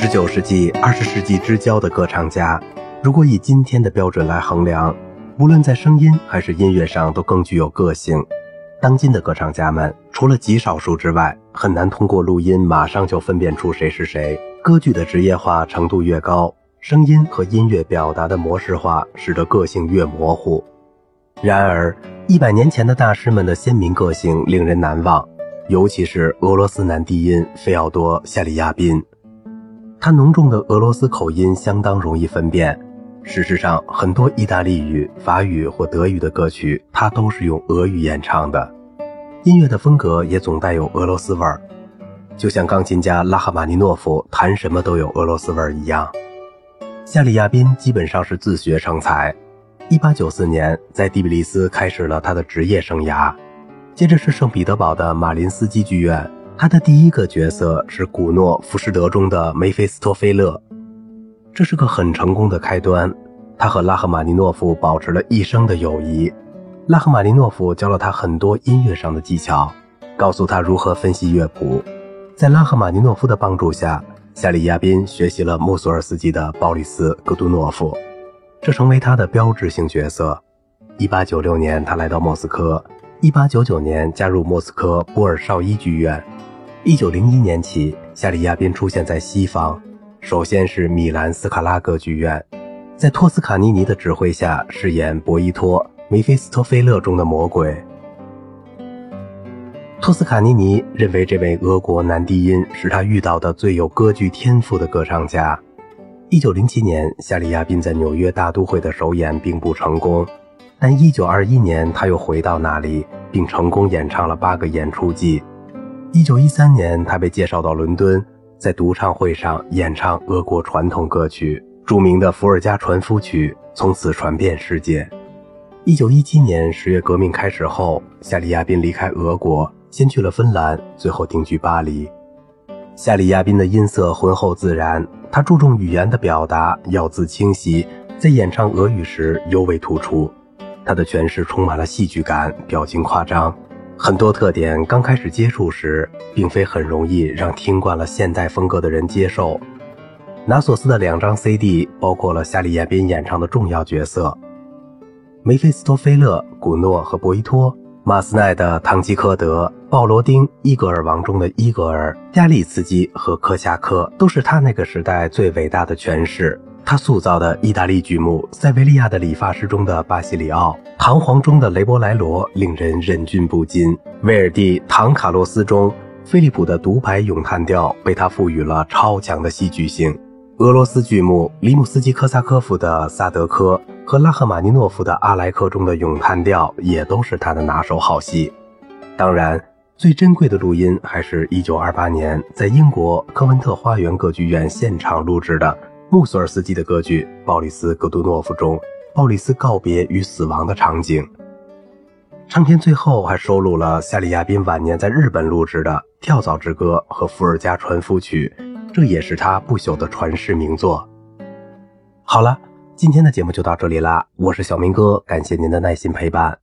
十九世纪、二十世纪之交的歌唱家，如果以今天的标准来衡量，无论在声音还是音乐上都更具有个性。当今的歌唱家们，除了极少数之外，很难通过录音马上就分辨出谁是谁。歌剧的职业化程度越高，声音和音乐表达的模式化使得个性越模糊。然而，一百年前的大师们的鲜明个性令人难忘，尤其是俄罗斯男低音费奥多·夏里亚宾。他浓重的俄罗斯口音相当容易分辨。事实上，很多意大利语、法语或德语的歌曲，他都是用俄语演唱的。音乐的风格也总带有俄罗斯味儿。就像钢琴家拉赫玛尼诺夫弹什么都有俄罗斯味儿一样，夏里亚宾基本上是自学成才。1894年在第比利斯开始了他的职业生涯，接着是圣彼得堡的马林斯基剧院。他的第一个角色是古诺《浮士德》中的梅菲斯托菲勒，这是个很成功的开端。他和拉赫玛尼诺夫保持了一生的友谊，拉赫玛尼诺夫教了他很多音乐上的技巧，告诉他如何分析乐谱。在拉赫玛尼诺夫的帮助下，夏里亚宾学习了穆索尔斯基的鲍里斯·戈杜诺夫，这成为他的标志性角色。1896年，他来到莫斯科；1899年，加入莫斯科波尔绍伊剧院。1901年起，夏里亚宾出现在西方，首先是米兰斯卡拉歌剧院，在托斯卡尼尼的指挥下饰演博伊托《梅菲斯托菲勒》中的魔鬼。托斯卡尼尼认为，这位俄国男低音是他遇到的最有歌剧天赋的歌唱家。1907年，夏里亚宾在纽约大都会的首演并不成功，但1921年他又回到那里，并成功演唱了八个演出季。1913年，他被介绍到伦敦，在独唱会上演唱俄国传统歌曲，著名的《伏尔加传夫曲》从此传遍世界。1917年十月革命开始后，夏里亚宾离开俄国。先去了芬兰，最后定居巴黎。夏里亚宾的音色浑厚自然，他注重语言的表达，咬字清晰，在演唱俄语时尤为突出。他的诠释充满了戏剧感，表情夸张，很多特点刚开始接触时，并非很容易让听惯了现代风格的人接受。拿索斯的两张 CD 包括了夏利亚宾演唱的重要角色：梅菲斯托菲勒、古诺和博伊托。马斯奈的《唐吉诃德》，鲍罗丁《伊格尔王》中的伊格尔，加利茨基和科夏克都是他那个时代最伟大的诠释。他塑造的意大利剧目《塞维利亚的理发师》中的巴西里奥，《唐璜》中的雷伯莱罗令人忍俊不禁。威尔第《唐卡洛斯》中，菲利普的独白咏叹调被他赋予了超强的戏剧性。俄罗斯剧目里姆斯基科萨科夫的《萨德科》。和拉赫玛尼诺夫的《阿莱克》中的咏叹调也都是他的拿手好戏。当然，最珍贵的录音还是一九二八年在英国科文特花园歌剧院现场录制的穆索尔斯基的歌剧《鲍里斯·戈杜诺夫》中，鲍里斯告别与死亡的场景。唱片最后还收录了夏里亚宾晚年在日本录制的《跳蚤之歌》和《伏尔加传夫曲》，这也是他不朽的传世名作。好了。今天的节目就到这里啦，我是小明哥，感谢您的耐心陪伴。